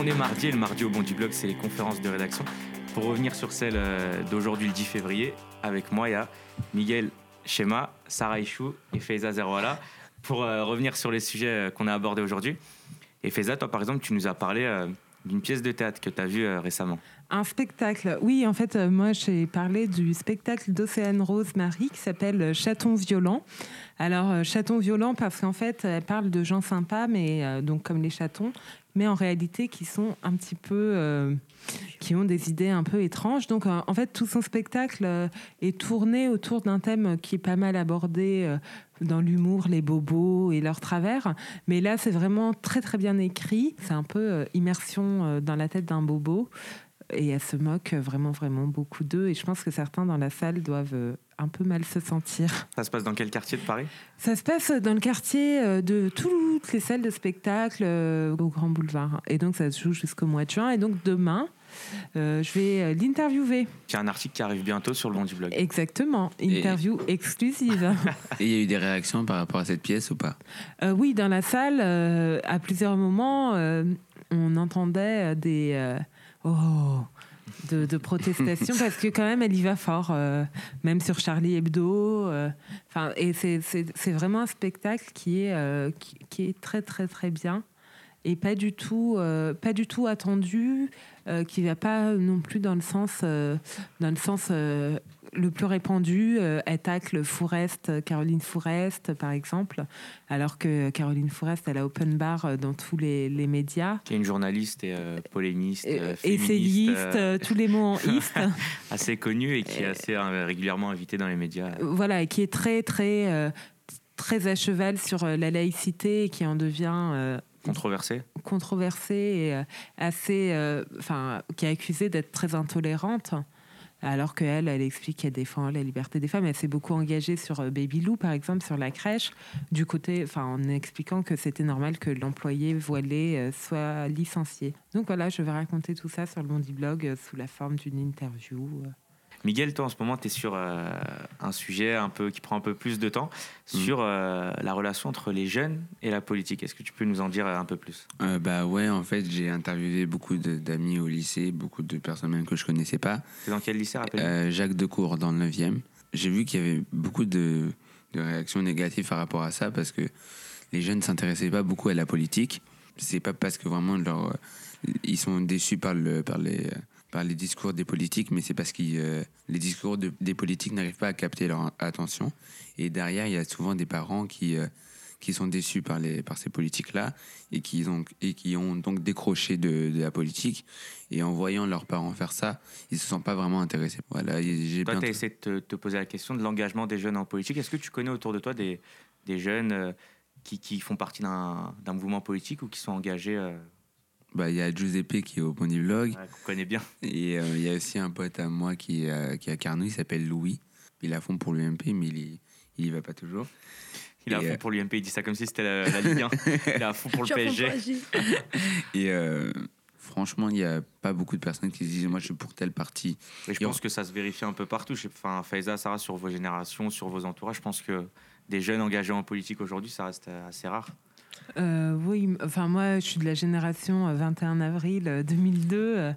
On est mardi et le mardi au Bon du Blog, c'est les conférences de rédaction. Pour revenir sur celle euh, d'aujourd'hui, le 10 février, avec moi, il y a Miguel Schema, Sarah Ichou et Faiza Zerwala pour euh, revenir sur les sujets euh, qu'on a abordés aujourd'hui. Et Faiza, toi par exemple, tu nous as parlé d'une pièce de théâtre que tu as vue récemment. Un spectacle. Oui, en fait, moi, j'ai parlé du spectacle d'Océane Rose Marie qui s'appelle Chaton violent. Alors, chaton violent parce qu'en fait, elle parle de gens sympas, mais donc comme les chatons, mais en réalité qui sont un petit peu, euh, qui ont des idées un peu étranges. Donc euh, en fait, tout son spectacle euh, est tourné autour d'un thème qui est pas mal abordé dans l'humour, les bobos et leurs travers. Mais là, c'est vraiment très très bien écrit. C'est un peu immersion dans la tête d'un bobo. Et elle se moque vraiment, vraiment beaucoup d'eux. Et je pense que certains dans la salle doivent un peu mal se sentir. Ça se passe dans quel quartier de Paris? Ça se passe dans le quartier euh, de toutes les salles de spectacle euh, au Grand Boulevard. Et donc ça se joue jusqu'au mois de juin. Et donc demain, euh, je vais l'interviewer. Il y a un article qui arrive bientôt sur le Bon du blog. Exactement, interview exclusive. Et il y a eu des réactions par rapport à cette pièce ou pas? Oui, dans la salle, à plusieurs moments, on entendait des... oh de, protestation parce que quand même elle y va fort, euh, même sur Charlie Hebdo. Euh, enfin, et c'est vraiment un spectacle qui est, euh, qui, est très très très bien et pas du tout, pas du tout attendu, qui va pas non plus dans le sens, dans le sens le plus répandu euh, tacle Fourest, Caroline Fourest, par exemple, alors que Caroline Fourest, elle a open bar euh, dans tous les, médias. Qui est une journaliste et euh, polémiste, euh, essayiste, tous les mots en iste. assez connue et qui est assez régulièrement invitée dans les médias. Voilà, et qui est très, très, très à cheval sur la laïcité et qui en devient controversée controversée et assez enfin qui est accusée d'être très intolérante alors qu'elle, elle explique qu'elle défend la liberté des femmes. Elle s'est beaucoup engagée sur euh, Baby Lou, par exemple, sur la crèche, du côté, en expliquant que c'était normal que l'employé voilé euh, soit licencié. Donc voilà, je vais raconter tout ça sur le Mondi Blog euh, sous la forme d'une interview. Miguel, toi en ce moment, tu es sur euh, un sujet un peu, qui prend un peu plus de temps, mm. sur euh, la relation entre les jeunes et la politique. Est-ce que tu peux nous en dire un peu plus? Euh, Bah ouais, en fait, j'ai interviewé beaucoup d'amis au lycée, beaucoup de personnes même que je connaissais pas. C'est dans quel lycée, rappelle Jacques Decour, dans le 9e. J'ai vu qu'il y avait beaucoup de, de, réactions négatives par rapport à ça, parce que les jeunes ne s'intéressaient pas beaucoup à la politique. C'est pas parce que vraiment leur, ils sont déçus par, le, par les par les discours des politiques, mais c'est parce que euh, les discours des politiques n'arrivent pas à capter leur attention. Et derrière, il y a souvent des parents qui, euh, qui sont déçus par, les, par ces politiques-là et, qui ont, et qui ont donc décroché de, de, la politique. Et en voyant leurs parents faire ça, ils se sentent pas vraiment intéressés. Voilà, j'ai toi, tu as essayé de te, poser la question de l'engagement des jeunes en politique. Est-ce que tu connais autour de toi des, des jeunes euh, qui, qui, font partie d'un mouvement politique ou qui sont engagés bah, il y a Giuseppe qui est au Pony Vlog. qu'on connaît bien. Et euh, il y a aussi un pote à moi qui est, à, qui est à Carnot, il s'appelle Louis. Il est à fond pour l'UMP, mais il y, il y va pas toujours. Il est à fond euh, pour l'UMP, il dit ça comme si c'était la, la Ligue 1. il est à fond pour le PSG. Et euh, franchement, il n'y a pas beaucoup de personnes qui se disent moi je suis pour telle partie. Et je pense que ça se vérifie un peu partout. Enfin, Faiza, Sarah, sur vos générations, sur vos entourages, je pense que des jeunes engagés en politique aujourd'hui, ça reste assez rare. Euh, oui, enfin moi je suis de la génération 21 euh, avril 2002. Euh,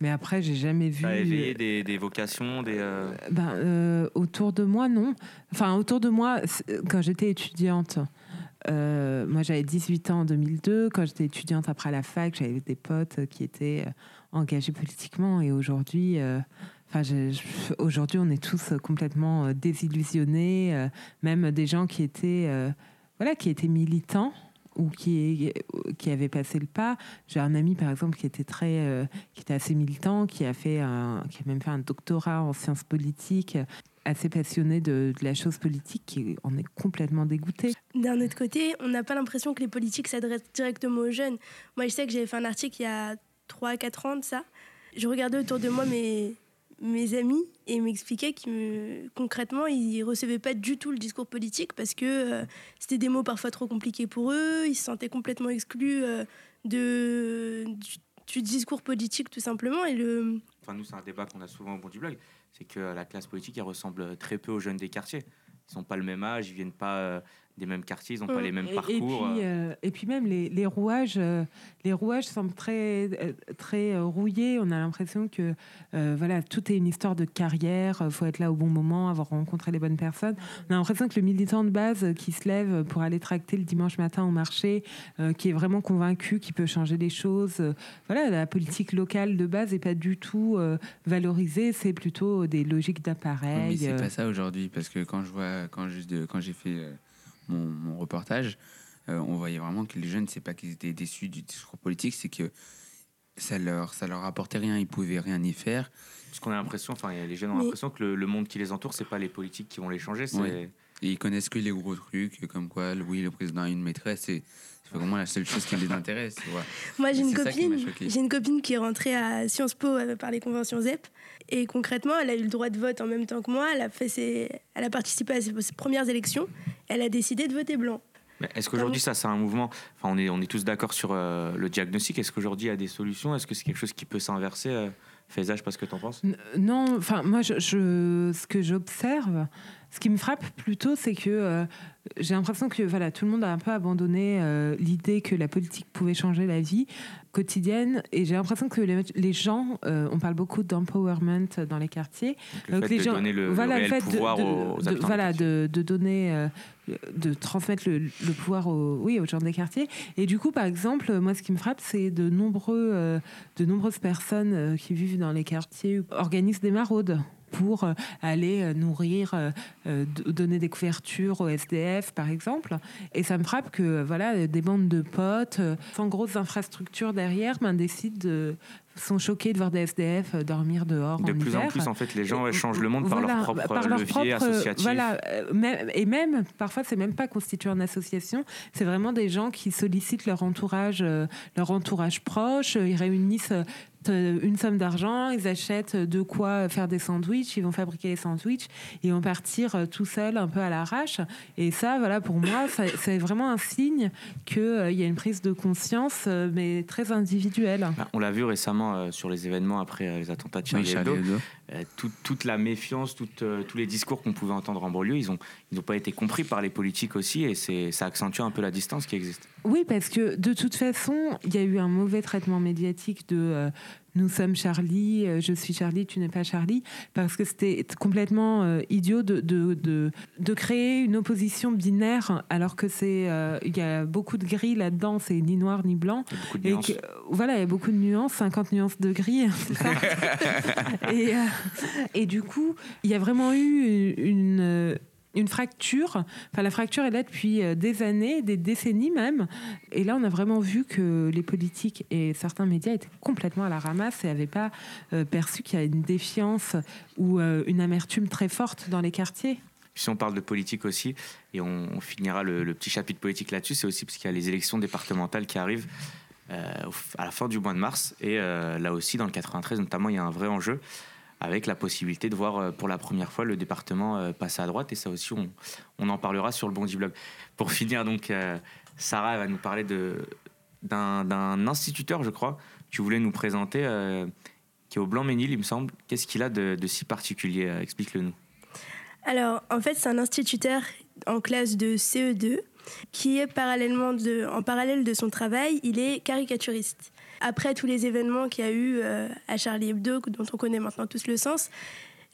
mais après, j'ai jamais vu. Ça éveillé des, des, vocations, des. Ben, autour de moi, non. Enfin, autour de moi, quand j'étais étudiante, moi j'avais 18 ans en 2002. Quand j'étais étudiante après la fac, j'avais des potes qui étaient engagés politiquement. Et aujourd'hui, enfin, aujourd'hui, on est tous complètement désillusionnés. même des gens qui étaient, voilà, qui étaient militants ou qui, qui avait passé le pas. J'ai un ami, par exemple, qui était, très, euh, qui était assez militant, qui a, fait un, qui a même fait un doctorat en sciences politiques, assez passionné de, la chose politique, qui en est complètement dégoûté. D'un autre côté, on n'a pas l'impression que les politiques s'adressent directement aux jeunes. Moi, je sais que j'avais fait un article il y a 3-4 ans de ça. Je regardais autour de moi mes, mes amis et m'expliquaient que concrètement, ils recevaient pas du tout le discours politique parce que euh, c'était des mots parfois trop compliqués pour eux, ils se sentaient complètement exclus euh, de, du, discours politique tout simplement. Et le... Enfin, nous, c'est un débat qu'on a souvent au bout du blog, c'est que la classe politique, elle ressemble très peu aux jeunes des quartiers. Ils sont pas le même âge, ils viennent pas euh, des mêmes quartiers, ils n'ont pas les mêmes Et- parcours. Et puis, euh. euh, et puis même les, les rouages, euh, les rouages semblent très, euh, très euh, rouillés. On a l'impression que euh, voilà, tout est une histoire de carrière. Il faut être là au bon moment, avoir rencontré les bonnes personnes. On a l'impression que le militant de base euh, qui se lève pour aller tracter le dimanche matin au marché, euh, qui est vraiment convaincu qu'il peut changer les choses, euh, voilà, la politique locale de base n'est pas du tout euh, valorisée. C'est plutôt des logiques d'appareil. mais c'est euh, pas ça aujourd'hui, parce que quand je vois, quand j'ai quand j'ai fait euh, mon, mon reportage, euh, on voyait vraiment que les jeunes, c'est pas qu'ils étaient déçus du discours politique, c'est que ça leur, ça leur apportait rien, ils pouvaient rien y faire. Parce qu'on a l'impression, enfin, les jeunes ont l'impression que le, le monde qui les entoure, c'est pas les politiques qui vont les changer, c'est Ouais. Et ils connaissent que les gros trucs, comme quoi, oui, le président a une maîtresse, c'est c'est vraiment la seule chose qui les intéresse. tu vois. Moi, j'ai une copine. J'ai une copine qui est rentrée à Sciences Po euh, par les conventions ZEP. Et concrètement, elle a eu le droit de vote en même temps que moi. Elle a, fait ses... elle a participé à ses, ses premières élections. Elle a décidé de voter blanc. Mais Est-ce qu'aujourd'hui, ça, c'est un mouvement Enfin, on est, on est tous d'accord sur euh, le diagnostic. Est-ce qu'aujourd'hui, il y a des solutions? Est-ce que c'est quelque chose qui peut s'inverser euh, Faiza, je sais pas ce que tu en penses. N- Non, enfin moi, je, je- ce que j'observe, ce qui me frappe plutôt, c'est que euh, j'ai l'impression que voilà, tout le monde a un peu abandonné euh, l'idée que la politique pouvait changer la vie quotidienne, et j'ai l'impression que les, les gens, euh, on parle beaucoup d'empowerment dans les quartiers, le fait les de gens, donner le, le voilà, fait pouvoir de, aux, de- voilà, de, donner, de transmettre le, le pouvoir aux, oui, aux gens des quartiers. Et du coup, par exemple, moi, ce qui me frappe, c'est de nombreux, de nombreuses personnes qui vivent dans les quartiers organisent des maraudes pour euh, aller euh, nourrir, euh, donner des couvertures aux SDF, par exemple. Et ça me frappe que voilà, des bandes de potes, sans grosses infrastructures derrière, ben, décident de, sont choqués de voir des SDF dormir dehors De en plus en plus, en fait, les gens changent le monde par leur propre par leur levier propre, associatif. Voilà, et même, parfois, c'est même pas constitué en association, c'est vraiment des gens qui sollicitent leur entourage, leur entourage proche, ils réunissent une somme d'argent, ils achètent de quoi faire des sandwichs, ils vont fabriquer les sandwichs, ils vont partir euh, tout seuls, un peu à l'arrache. Et ça, voilà, pour moi, c'est vraiment un signe qu'il y a une prise de conscience, euh, mais très individuelle. Bah, on l'a vu récemment euh, sur les événements après euh, les attentats de Oui, Charlie Charlie Hebdo. Euh, tout- toute la méfiance, euh, tous les discours qu'on pouvait entendre en banlieue, ils n'ont pas été compris par les politiques aussi, et ça accentue un peu la distance qui existe. Oui, parce que de toute façon, il y a eu un mauvais traitement médiatique de euh, nous sommes Charlie, euh, je suis Charlie, tu n'es pas Charlie, parce que c'était complètement euh, idiot de, de, de, de créer une opposition binaire, alors que c'est euh, il y a beaucoup de gris là-dedans, c'est ni noir ni blanc. Il y a beaucoup de Et que, voilà, il y a beaucoup de nuances, 50 nuances de gris. ça et, et du coup, il y a vraiment eu une, une fracture. Enfin, la fracture est là depuis euh, des années, des décennies même. Et là, on a vraiment vu que les politiques et certains médias étaient complètement à la ramasse et n'avaient pas euh, perçu qu'il y a une défiance ou euh, une amertume très forte dans les quartiers. Si on parle de politique aussi, et on, finira le, petit chapitre politique là-dessus, c'est aussi parce qu'il y a les élections départementales qui arrivent à la fin du mois de mars. Et là aussi, dans le 93 notamment, il y a un vrai enjeu avec la possibilité de voir euh, pour la première fois le département euh, passer à droite. Et ça aussi, on, on en parlera sur le Bondi Blog. Pour finir, donc, euh, Sarah elle va nous parler de- d'un d'un instituteur, je crois, que tu voulais nous présenter, euh, qui est au Blanc-Ménil, il me semble. Qu'est-ce qu'il a de, de si particulier Explique-le nous. Alors, en fait, c'est un instituteur en classe de CE2 qui est parallèlement de, en parallèle de son travail, il est caricaturiste. Après tous les événements qu'il y a eu euh, à Charlie Hebdo, dont on connaît maintenant tous le sens,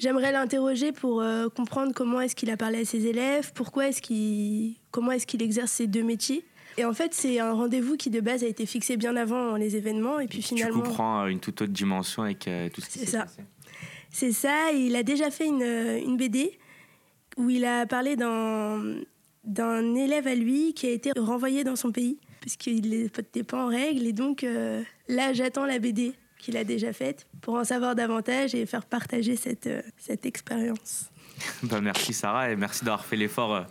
j'aimerais l'interroger pour euh, comprendre comment est-ce qu'il a parlé à ses élèves, pourquoi est-ce qu'il, comment est-ce qu'il exerce ces deux métiers. Et en fait, c'est un rendez-vous qui de base a été fixé bien avant les événements, et puis finalement. Tu comprends euh, une toute autre dimension avec euh, tout ce qui s'est ça. passé. C'est ça, il a déjà fait une, une BD où il a parlé d'un, d'un élève à lui qui a été renvoyé dans son pays parce qu'il n'était pas en règle. Et donc euh, là, j'attends la BD qu'il a déjà faite pour en savoir davantage et faire partager cette, euh, cette expérience. Bah, merci Sarah et merci d'avoir fait l'effort euh,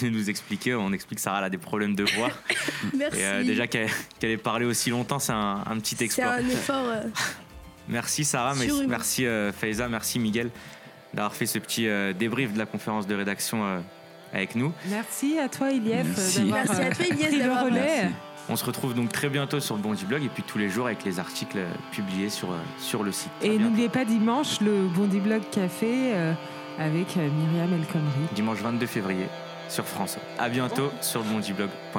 de nous expliquer. On explique que Sarah elle a des problèmes de voix. Merci. Et euh, déjà qu'elle ait parlé aussi longtemps, c'est un, un petit C'est exploit. un effort. euh, Merci Sarah, mais- merci Faiza, merci Miguel d'avoir fait ce petit débrief de la conférence de rédaction avec nous. Merci à toi, Iliès, Merci. à toi, Iliès, le d'avoir- relais. Merci. On se retrouve donc très bientôt sur le Bondi Blog et puis tous les jours avec les articles euh, publiés sur, euh, sur le site. Et n'oubliez pas dimanche le Bondi Blog Café euh, avec euh, Myriam El Khomri. Dimanche 22 février sur France. À bientôt sur bondiblog.fr.